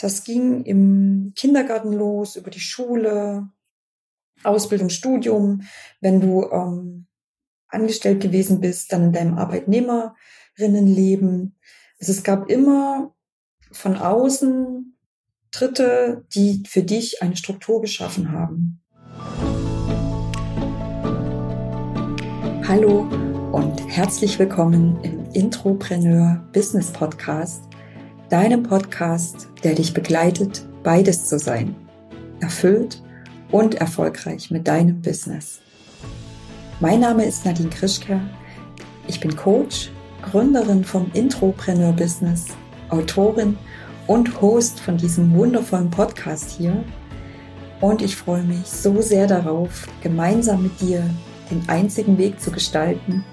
Das ging im Kindergarten los, über die Schule, Ausbildung, Studium. Wenn du ähm, angestellt gewesen bist, dann in deinem Arbeitnehmerinnenleben. Also es gab immer von außen Dritte, die für dich eine Struktur geschaffen haben. Hallo und herzlich willkommen im Intropreneur Business Podcast, deinem Podcast, der dich begleitet, beides zu sein, erfüllt und erfolgreich mit deinem Business. Mein Name ist Nadine Krischke. Ich bin Coach, Gründerin vom Intropreneur Business, Autorin und Host von diesem wundervollen Podcast hier. Und ich freue mich so sehr darauf, gemeinsam mit dir den einzigen Weg zu gestalten,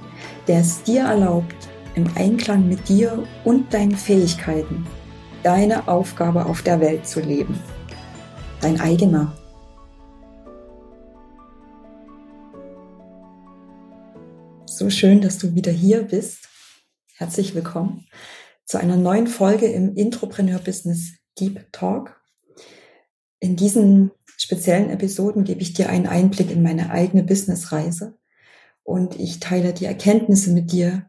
der es dir erlaubt, im Einklang mit dir und deinen Fähigkeiten deine Aufgabe auf der Welt zu leben. Dein eigener. So schön, dass du wieder hier bist. Herzlich willkommen zu einer neuen Folge im Intropreneur Business Deep Talk. In diesen speziellen Episoden gebe ich dir einen Einblick in meine eigene Businessreise und ich teile die Erkenntnisse mit dir,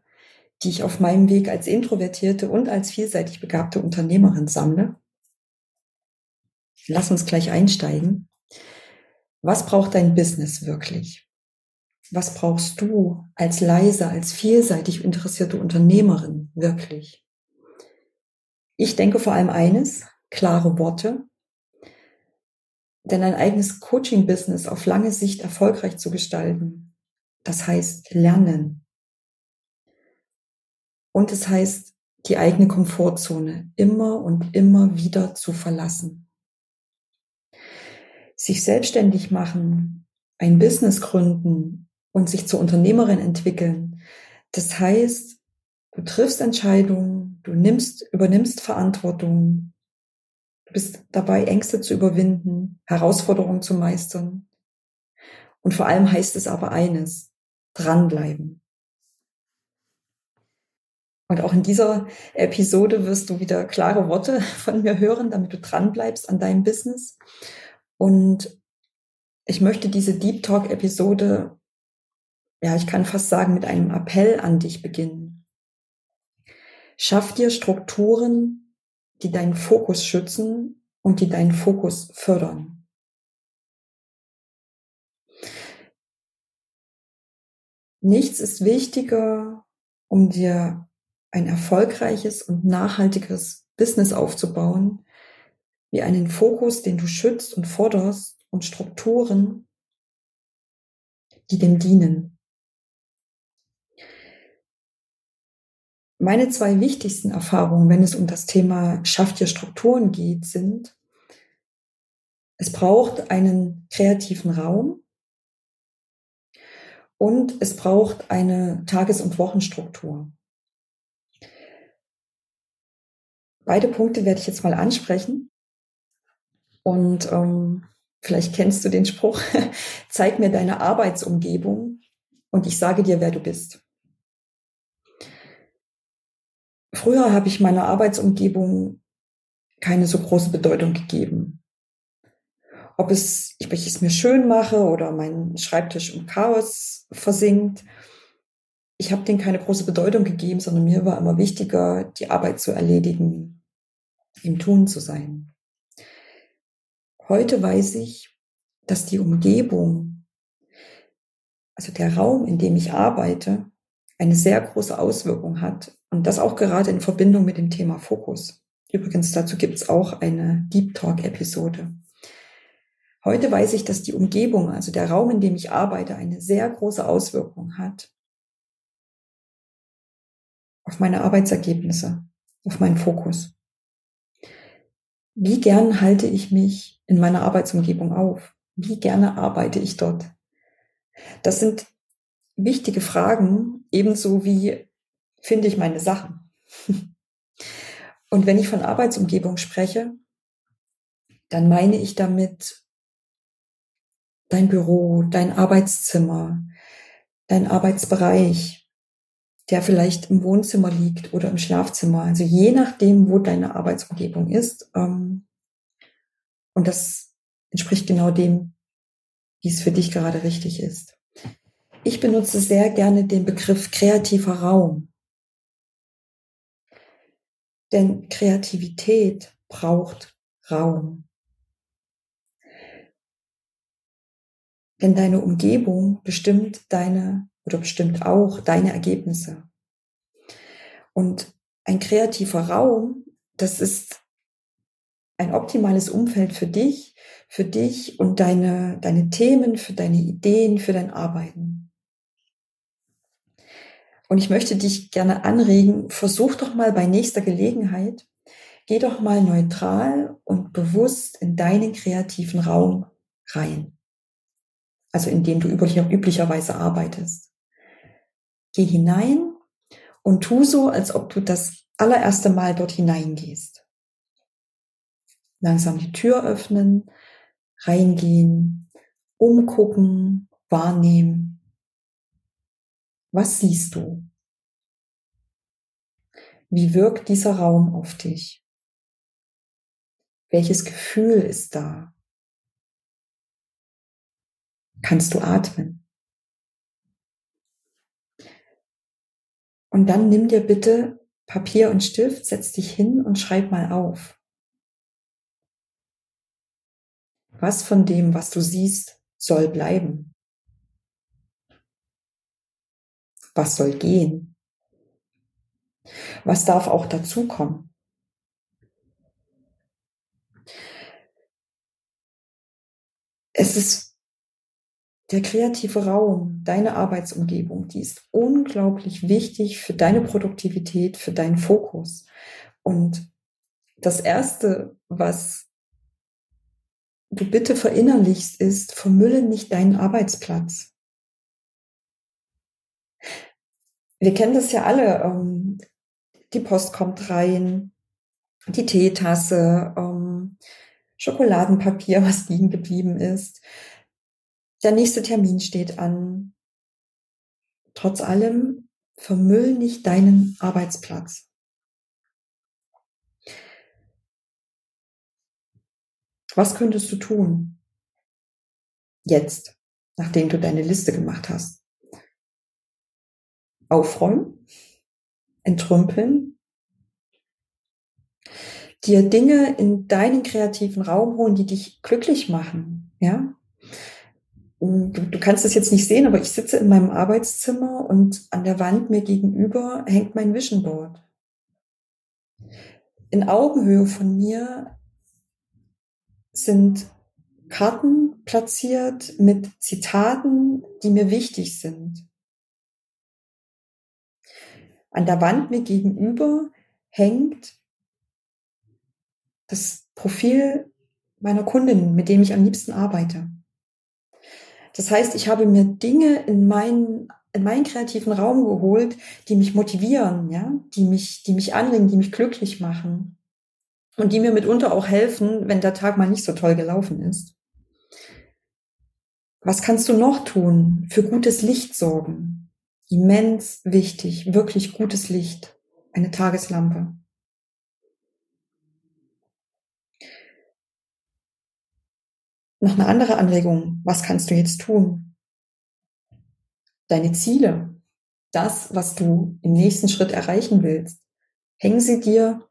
die ich auf meinem Weg als introvertierte und als vielseitig begabte Unternehmerin sammle. Lass uns gleich einsteigen. Was braucht dein Business wirklich? Was brauchst du als leise, als vielseitig interessierte Unternehmerin wirklich? Ich denke vor allem eines, klare Worte. Denn ein eigenes Coaching-Business auf lange Sicht erfolgreich zu gestalten, das heißt lernen. Und es heißt, die eigene Komfortzone immer und immer wieder zu verlassen. Sich selbstständig machen, ein Business gründen und sich zur Unternehmerin entwickeln, das heißt, du triffst Entscheidungen, Du nimmst, übernimmst Verantwortung. Du bist dabei, Ängste zu überwinden, Herausforderungen zu meistern. Und vor allem heißt es aber eines, dranbleiben. Und auch in dieser Episode wirst du wieder klare Worte von mir hören, damit du dranbleibst an deinem Business. Und ich möchte diese Deep Talk Episode, ja, ich kann fast sagen, mit einem Appell an dich beginnen. Schaff dir Strukturen, die deinen Fokus schützen und die deinen Fokus fördern. Nichts ist wichtiger, um dir ein erfolgreiches und nachhaltiges Business aufzubauen, wie einen Fokus, den du schützt und forderst und Strukturen, die dem dienen. Meine zwei wichtigsten Erfahrungen, wenn es um das Thema Schafft ihr Strukturen geht, sind, es braucht einen kreativen Raum und es braucht eine Tages- und Wochenstruktur. Beide Punkte werde ich jetzt mal ansprechen. Und ähm, vielleicht kennst du den Spruch, zeig mir deine Arbeitsumgebung und ich sage dir, wer du bist. Früher habe ich meiner Arbeitsumgebung keine so große Bedeutung gegeben. Ob es, ich es mir schön mache oder mein Schreibtisch im Chaos versinkt, ich habe denen keine große Bedeutung gegeben, sondern mir war immer wichtiger, die Arbeit zu erledigen, im Tun zu sein. Heute weiß ich, dass die Umgebung, also der Raum, in dem ich arbeite, eine sehr große Auswirkung hat und das auch gerade in Verbindung mit dem Thema Fokus. Übrigens, dazu gibt es auch eine Deep Talk-Episode. Heute weiß ich, dass die Umgebung, also der Raum, in dem ich arbeite, eine sehr große Auswirkung hat auf meine Arbeitsergebnisse, auf meinen Fokus. Wie gern halte ich mich in meiner Arbeitsumgebung auf? Wie gerne arbeite ich dort? Das sind wichtige Fragen, ebenso wie finde ich meine Sachen. Und wenn ich von Arbeitsumgebung spreche, dann meine ich damit dein Büro, dein Arbeitszimmer, dein Arbeitsbereich, der vielleicht im Wohnzimmer liegt oder im Schlafzimmer. Also je nachdem, wo deine Arbeitsumgebung ist. Ähm, und das entspricht genau dem, wie es für dich gerade richtig ist. Ich benutze sehr gerne den Begriff kreativer Raum. Denn Kreativität braucht Raum. Denn deine Umgebung bestimmt deine oder bestimmt auch deine Ergebnisse. Und ein kreativer Raum, das ist ein optimales Umfeld für dich, für dich und deine, deine Themen, für deine Ideen, für dein Arbeiten. Und ich möchte dich gerne anregen, versuch doch mal bei nächster Gelegenheit, geh doch mal neutral und bewusst in deinen kreativen Raum rein. Also in dem du üblicherweise arbeitest. Geh hinein und tu so, als ob du das allererste Mal dort hineingehst. Langsam die Tür öffnen, reingehen, umgucken, wahrnehmen. Was siehst du? Wie wirkt dieser Raum auf dich? Welches Gefühl ist da? Kannst du atmen? Und dann nimm dir bitte Papier und Stift, setz dich hin und schreib mal auf. Was von dem, was du siehst, soll bleiben? Was soll gehen? Was darf auch dazukommen? Es ist der kreative Raum, deine Arbeitsumgebung, die ist unglaublich wichtig für deine Produktivität, für deinen Fokus. Und das Erste, was du bitte verinnerlichst, ist, vermülle nicht deinen Arbeitsplatz. Wir kennen das ja alle. Ähm, die Post kommt rein, die Teetasse, ähm, Schokoladenpapier, was liegen geblieben ist. Der nächste Termin steht an. Trotz allem vermüll nicht deinen Arbeitsplatz. Was könntest du tun? Jetzt, nachdem du deine Liste gemacht hast. Aufräumen, entrümpeln, dir Dinge in deinen kreativen Raum holen, die dich glücklich machen, ja? Du, du kannst es jetzt nicht sehen, aber ich sitze in meinem Arbeitszimmer und an der Wand mir gegenüber hängt mein Vision Board. In Augenhöhe von mir sind Karten platziert mit Zitaten, die mir wichtig sind. An der Wand mir gegenüber hängt das Profil meiner Kundin, mit dem ich am liebsten arbeite. Das heißt, ich habe mir Dinge in meinen in meinen kreativen Raum geholt, die mich motivieren, ja, die mich, die mich anregen, die mich glücklich machen und die mir mitunter auch helfen, wenn der Tag mal nicht so toll gelaufen ist. Was kannst du noch tun? Für gutes Licht sorgen. Immens wichtig, wirklich gutes Licht. Eine Tageslampe. Noch eine andere Anregung. Was kannst du jetzt tun? Deine Ziele, das, was du im nächsten Schritt erreichen willst, hängen sie dir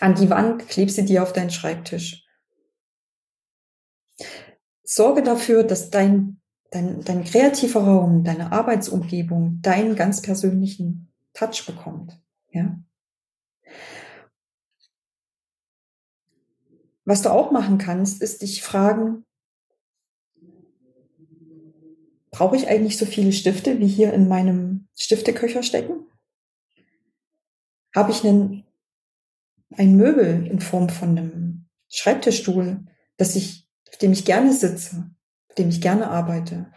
an die Wand, kleb sie dir auf deinen Schreibtisch. Sorge dafür, dass dein, dein, dein kreativer Raum, deine Arbeitsumgebung deinen ganz persönlichen Touch bekommt. Ja? Was du auch machen kannst, ist dich fragen, brauche ich eigentlich so viele Stifte, wie hier in meinem Stifteköcher stecken? Habe ich einen, ein Möbel in Form von einem Schreibtischstuhl, dass ich, auf dem ich gerne sitze, auf dem ich gerne arbeite?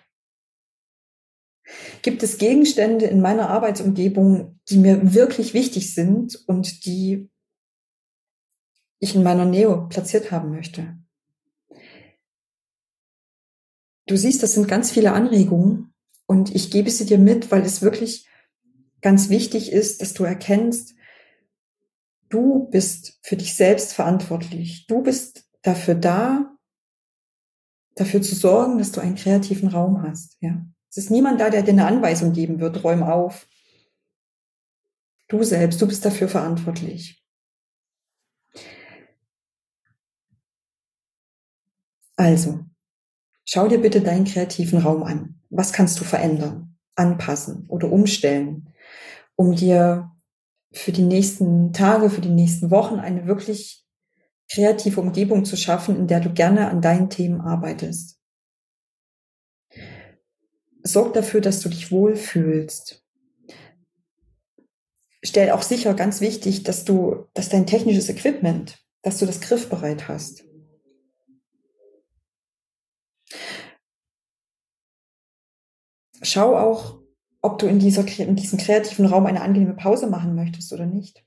Gibt es Gegenstände in meiner Arbeitsumgebung, die mir wirklich wichtig sind und die ich in meiner Nähe platziert haben möchte. Du siehst, das sind ganz viele Anregungen und ich gebe sie dir mit, weil es wirklich ganz wichtig ist, dass du erkennst, du bist für dich selbst verantwortlich. Du bist dafür da, dafür zu sorgen, dass du einen kreativen Raum hast. Ja, es ist niemand da, der dir eine Anweisung geben wird. Räum auf. Du selbst, du bist dafür verantwortlich. Also, schau dir bitte deinen kreativen Raum an. Was kannst du verändern, anpassen oder umstellen, um dir für die nächsten Tage, für die nächsten Wochen eine wirklich kreative Umgebung zu schaffen, in der du gerne an deinen Themen arbeitest. Sorg dafür, dass du dich wohlfühlst. Stell auch sicher, ganz wichtig, dass du, dass dein technisches Equipment, dass du das griffbereit hast. Schau auch, ob du in, dieser, in diesem kreativen Raum eine angenehme Pause machen möchtest oder nicht.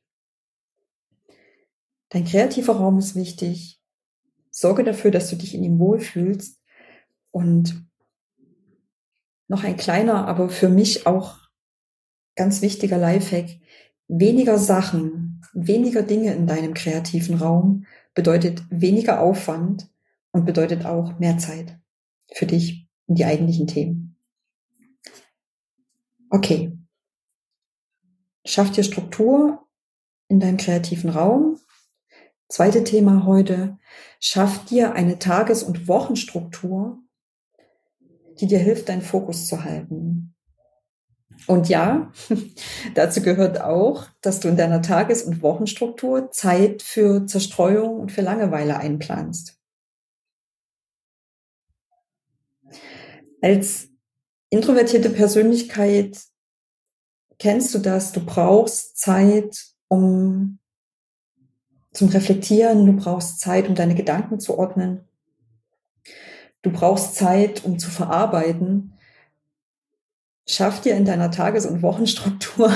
Dein kreativer Raum ist wichtig. Sorge dafür, dass du dich in ihm wohlfühlst. Und noch ein kleiner, aber für mich auch ganz wichtiger Lifehack. Weniger Sachen, weniger Dinge in deinem kreativen Raum bedeutet weniger Aufwand und bedeutet auch mehr Zeit für dich und die eigentlichen Themen. Okay. Schaff dir Struktur in deinem kreativen Raum. Zweite Thema heute. Schaff dir eine Tages- und Wochenstruktur, die dir hilft, deinen Fokus zu halten. Und ja, dazu gehört auch, dass du in deiner Tages- und Wochenstruktur Zeit für Zerstreuung und für Langeweile einplanst. Als introvertierte Persönlichkeit kennst du das, du brauchst Zeit, um zum Reflektieren, du brauchst Zeit, um deine Gedanken zu ordnen. Du brauchst Zeit, um zu verarbeiten. Schaff dir in deiner Tages- und Wochenstruktur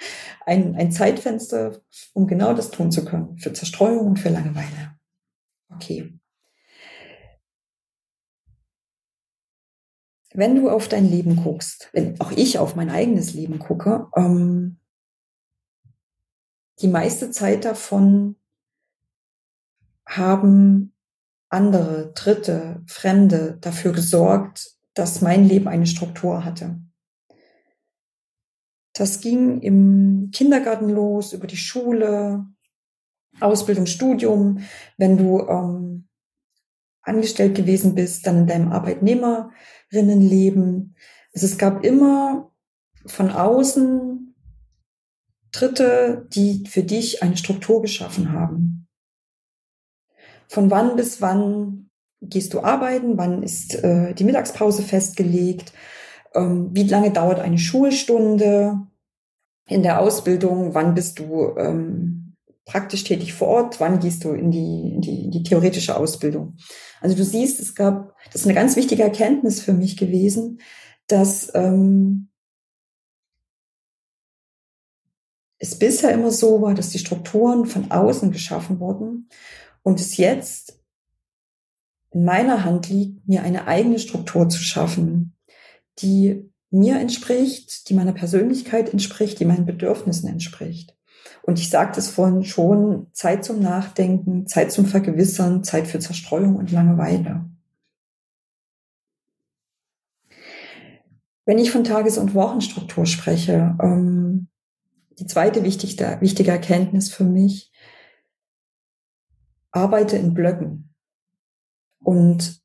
ein, ein Zeitfenster, um genau das tun zu können, für Zerstreuung und für Langeweile. Okay. Wenn du auf dein Leben guckst, wenn auch ich auf mein eigenes Leben gucke, ähm, die meiste Zeit davon haben andere, Dritte, Fremde dafür gesorgt, dass mein Leben eine Struktur hatte. Das ging im Kindergarten los, über die Schule, Ausbildung, Studium. Wenn du ähm, angestellt gewesen bist, dann in deinem Arbeitnehmerinnenleben. Also es gab immer von außen Dritte, die für dich eine Struktur geschaffen haben. Von wann bis wann gehst du arbeiten? Wann ist äh, die Mittagspause festgelegt? Ähm, wie lange dauert eine Schulstunde in der Ausbildung? Wann bist du ähm, praktisch tätig vor Ort? Wann gehst du in die, in die, in die theoretische Ausbildung? Also du siehst, es gab, das ist eine ganz wichtige Erkenntnis für mich gewesen, dass ähm, es bisher immer so war, dass die Strukturen von außen geschaffen wurden und es jetzt in meiner Hand liegt, mir eine eigene Struktur zu schaffen, die mir entspricht, die meiner Persönlichkeit entspricht, die meinen Bedürfnissen entspricht. Und ich sagte es vorhin schon, Zeit zum Nachdenken, Zeit zum Vergewissern, Zeit für Zerstreuung und Langeweile. Wenn ich von Tages- und Wochenstruktur spreche, ähm, die zweite wichtige, wichtige Erkenntnis für mich, arbeite in Blöcken und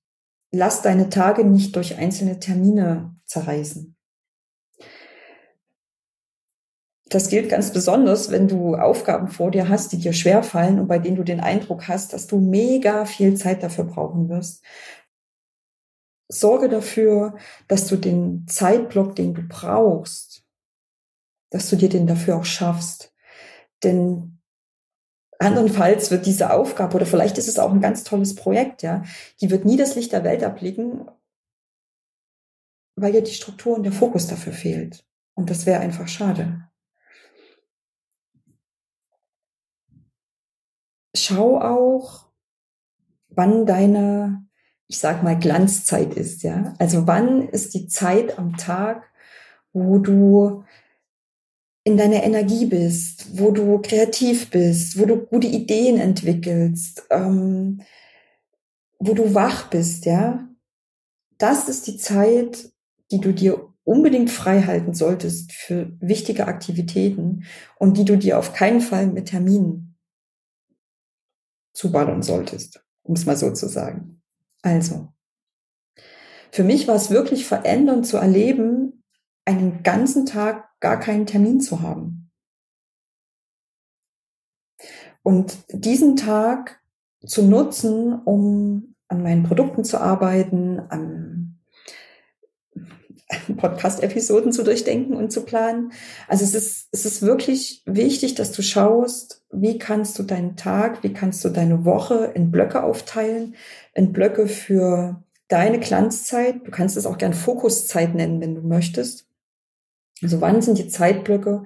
lass deine Tage nicht durch einzelne Termine zerreißen. Das gilt ganz besonders, wenn du Aufgaben vor dir hast, die dir schwerfallen und bei denen du den Eindruck hast, dass du mega viel Zeit dafür brauchen wirst. Sorge dafür, dass du den Zeitblock, den du brauchst, dass du dir den dafür auch schaffst. Denn andernfalls wird diese Aufgabe, oder vielleicht ist es auch ein ganz tolles Projekt, ja, die wird nie das Licht der Welt erblicken, weil dir die Struktur und der Fokus dafür fehlt. Und das wäre einfach schade. Schau auch, wann deine, ich sag mal, Glanzzeit ist, ja. Also wann ist die Zeit am Tag, wo du in deiner Energie bist, wo du kreativ bist, wo du gute Ideen entwickelst, ähm, wo du wach bist, ja, das ist die Zeit, die du dir unbedingt frei halten solltest für wichtige Aktivitäten und die du dir auf keinen Fall mit Terminen zuballern solltest, um es mal so zu sagen. Also, für mich war es wirklich verändernd zu erleben, einen ganzen Tag gar keinen Termin zu haben. Und diesen Tag zu nutzen, um an meinen Produkten zu arbeiten, an Podcast-Episoden zu durchdenken und zu planen. Also es ist, es ist wirklich wichtig, dass du schaust, wie kannst du deinen Tag, wie kannst du deine Woche in Blöcke aufteilen, in Blöcke für deine Glanzzeit. Du kannst es auch gern Fokuszeit nennen, wenn du möchtest. Also wann sind die Zeitblöcke,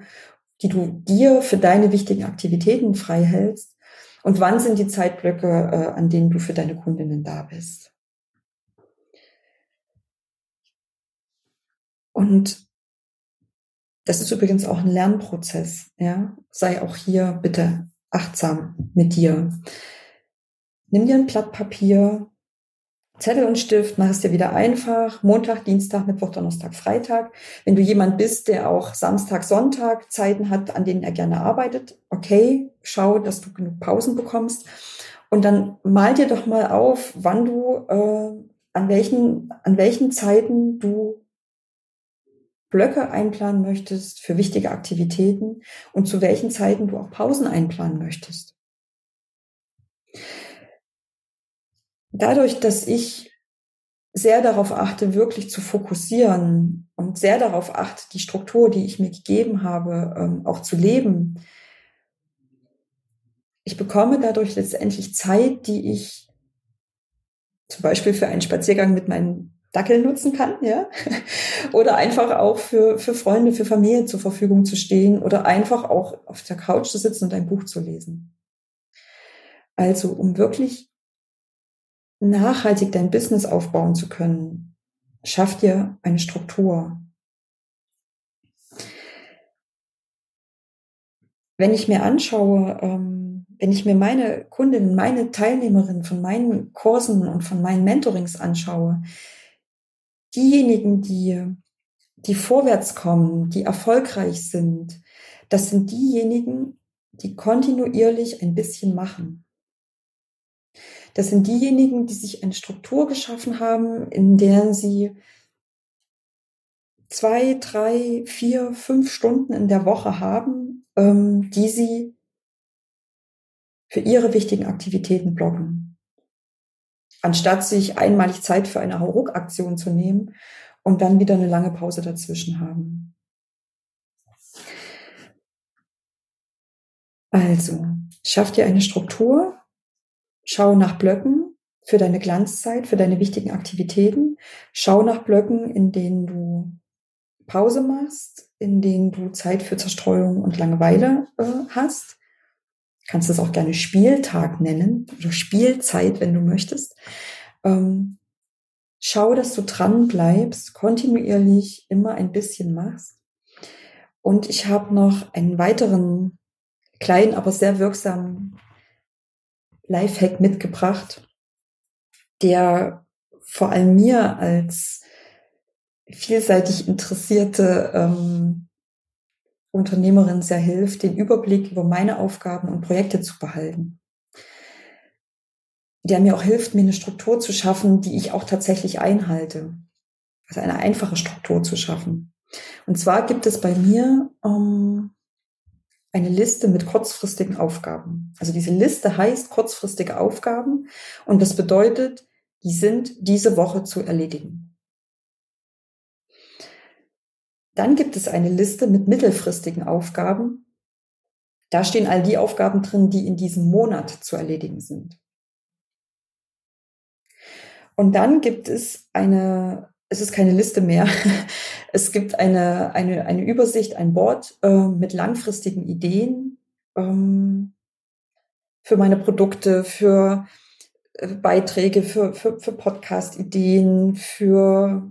die du dir für deine wichtigen Aktivitäten frei hältst? Und wann sind die Zeitblöcke, äh, an denen du für deine Kundinnen da bist? Und das ist übrigens auch ein Lernprozess, ja. Sei auch hier bitte achtsam mit dir. Nimm dir ein Blatt Papier, Zettel und Stift, mach es dir wieder einfach. Montag, Dienstag, Mittwoch, Donnerstag, Freitag. Wenn du jemand bist, der auch Samstag, Sonntag Zeiten hat, an denen er gerne arbeitet, okay, schau, dass du genug Pausen bekommst. Und dann mal dir doch mal auf, wann du, äh, an welchen, an welchen Zeiten du Blöcke einplanen möchtest für wichtige Aktivitäten und zu welchen Zeiten du auch Pausen einplanen möchtest. dadurch, dass ich sehr darauf achte, wirklich zu fokussieren und sehr darauf achte, die Struktur, die ich mir gegeben habe, ähm, auch zu leben, ich bekomme dadurch letztendlich Zeit, die ich zum Beispiel für einen Spaziergang mit meinen Dackeln nutzen kann, ja, oder einfach auch für, für Freunde, für Familie zur Verfügung zu stehen oder einfach auch auf der Couch zu sitzen und ein Buch zu lesen. Also, um wirklich nachhaltig dein Business aufbauen zu können, schaff dir eine Struktur. Wenn ich mir anschaue, ähm, wenn ich mir meine Kundinnen, meine Teilnehmerinnen von meinen Kursen und von meinen Mentorings anschaue, diejenigen, die, die vorwärts kommen, die erfolgreich sind, das sind diejenigen, die kontinuierlich ein bisschen machen. Das sind diejenigen, die sich eine Struktur geschaffen haben, in der sie zwei, drei, vier, fünf Stunden in der Woche haben, ähm, die sie für ihre wichtigen Aktivitäten blocken. Anstatt sich einmalig Zeit für eine Hauruck-Aktion zu nehmen und dann wieder eine lange Pause dazwischen haben. Also, schaff dir eine Struktur, Schau nach Blöcken für deine Glanzzeit, für deine wichtigen Aktivitäten. Schau nach Blöcken, in denen du Pause machst, in denen du Zeit für Zerstreuung und Langeweile äh, hast. Kannst es auch gerne Spieltag nennen oder Spielzeit, wenn du möchtest. Ähm, schau, dass du dran bleibst, kontinuierlich immer ein bisschen machst. Und ich habe noch einen weiteren kleinen, aber sehr wirksamen Lifehack mitgebracht, der vor allem mir als vielseitig interessierte ähm, Unternehmerin sehr hilft, den Überblick über meine Aufgaben und Projekte zu behalten. Der mir auch hilft, mir eine Struktur zu schaffen, die ich auch tatsächlich einhalte. Also eine einfache Struktur zu schaffen. Und zwar gibt es bei mir ähm, eine Liste mit kurzfristigen Aufgaben. Also diese Liste heißt kurzfristige Aufgaben und das bedeutet, die sind diese Woche zu erledigen. Dann gibt es eine Liste mit mittelfristigen Aufgaben. Da stehen all die Aufgaben drin, die in diesem Monat zu erledigen sind. Und dann gibt es eine es ist keine Liste mehr. Es gibt eine, eine, eine Übersicht, ein Board äh, mit langfristigen Ideen ähm, für meine Produkte, für äh, Beiträge, für, für, für Podcast-Ideen, für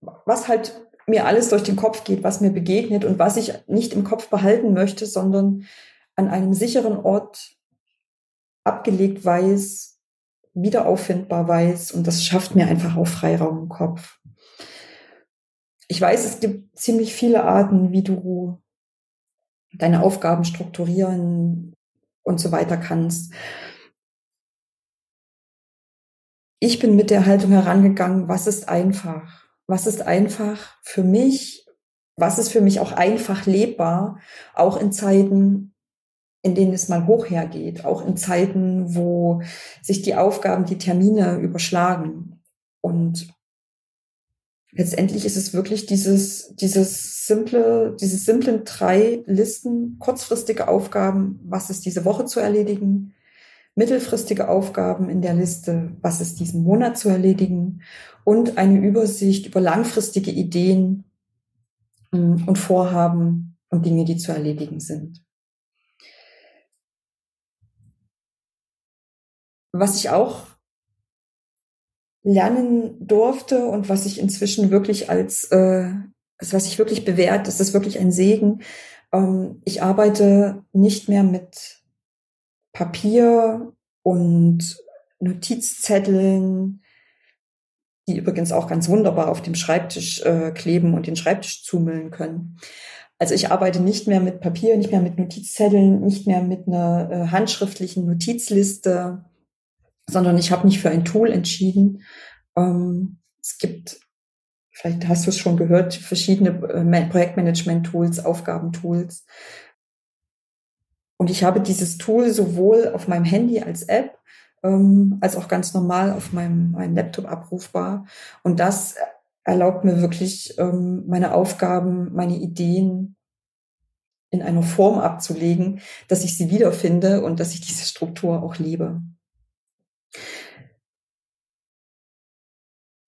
was halt mir alles durch den Kopf geht, was mir begegnet und was ich nicht im Kopf behalten möchte, sondern an einem sicheren Ort abgelegt weiß, wieder auffindbar weiß und das schafft mir einfach auch Freiraum im Kopf. Ich weiß, es gibt ziemlich viele Arten, wie du deine Aufgaben strukturieren und so weiter kannst. Ich bin mit der Haltung herangegangen, was ist einfach? Was ist einfach für mich? Was ist für mich auch einfach lebbar? Auch in Zeiten, in denen es mal hoch hergeht, auch in Zeiten, wo sich die Aufgaben, die Termine überschlagen. Und letztendlich ist es wirklich dieses, dieses simple, diese simplen drei Listen, kurzfristige Aufgaben, was ist diese Woche zu erledigen, mittelfristige Aufgaben in der Liste, was ist diesen Monat zu erledigen und eine Übersicht über langfristige Ideen hm, und Vorhaben und Dinge, die zu erledigen sind. Was ich auch lernen durfte und was ich inzwischen wirklich als, äh, was ich wirklich bewährt, das ist wirklich ein Segen. Ähm, ich arbeite nicht mehr mit Papier und Notizzetteln, die übrigens auch ganz wunderbar auf dem Schreibtisch äh, kleben und den Schreibtisch zumüllen können. Also ich arbeite nicht mehr mit Papier, nicht mehr mit Notizzetteln, nicht mehr mit einer äh, handschriftlichen Notizliste, sondern ich habe mich für ein Tool entschieden. Ähm, es gibt, vielleicht hast du es schon gehört, verschiedene äh, Projektmanagement-Tools, Aufgabentools. Und ich habe dieses Tool sowohl auf meinem Handy als App ähm, als auch ganz normal auf meinem, meinem Laptop abrufbar. Und das erlaubt mir wirklich, ähm, meine Aufgaben, meine Ideen in einer Form abzulegen, dass ich sie wiederfinde und dass ich diese Struktur auch liebe.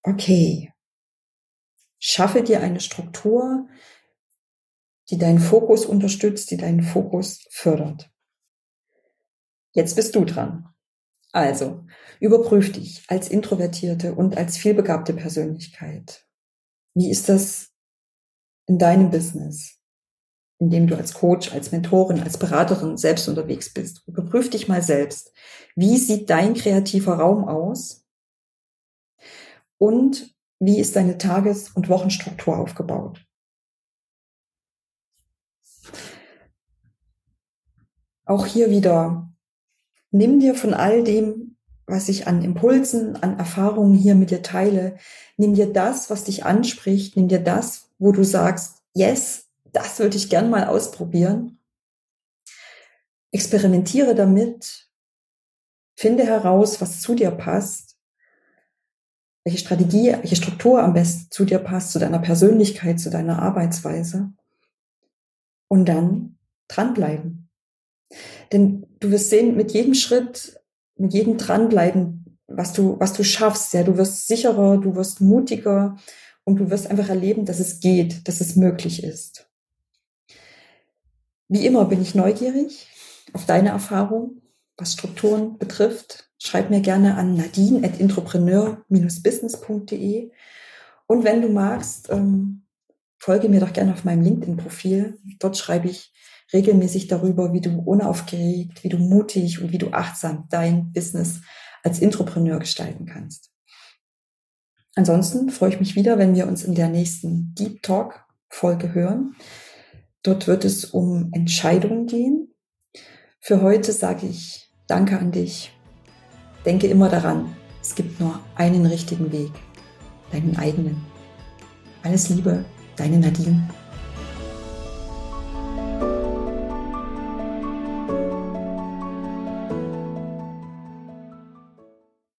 Okay. Schaffe dir eine Struktur, die deinen Fokus unterstützt, die deinen Fokus fördert. Jetzt bist du dran. Also, überprüf dich als introvertierte und als vielbegabte Persönlichkeit. Wie ist das in deinem Business, in dem du als Coach, als Mentorin, als Beraterin selbst unterwegs bist? Überprüf dich mal selbst. Wie sieht dein kreativer Raum aus? Und wie ist deine Tages- und Wochenstruktur aufgebaut? Auch hier wieder, nimm dir von all dem, was ich an Impulsen, an Erfahrungen hier mit dir teile, nimm dir das, was dich anspricht, nimm dir das, wo du sagst, yes, das würde ich gern mal ausprobieren. Experimentiere damit, finde heraus, was zu dir passt welche Strategie, welche Struktur am besten zu dir passt, zu deiner Persönlichkeit, zu deiner Arbeitsweise. Und dann dranbleiben. Denn du wirst sehen, mit jedem Schritt, mit jedem dranbleiben, was du, was du schaffst, ja, du wirst sicherer, du wirst mutiger und du wirst einfach erleben, dass es geht, dass es möglich ist. Wie immer bin ich neugierig auf deine Erfahrung, was Strukturen betrifft, schreib mir gerne an nadine at businessde Und wenn du magst, ähm, folge mir doch gerne auf meinem LinkedIn-Profil. Dort schreibe ich regelmäßig darüber, wie du unaufgeregt, wie du mutig und wie du achtsam dein Business als Intrapreneur gestalten kannst. Ansonsten freue ich mich wieder, wenn wir uns in der nächsten Deep Talk Folge hören. Dort wird es um Entscheidungen gehen. Für heute sage ich Danke an dich Denke immer daran, es gibt nur einen richtigen Weg, deinen eigenen. Alles Liebe, deine Nadine.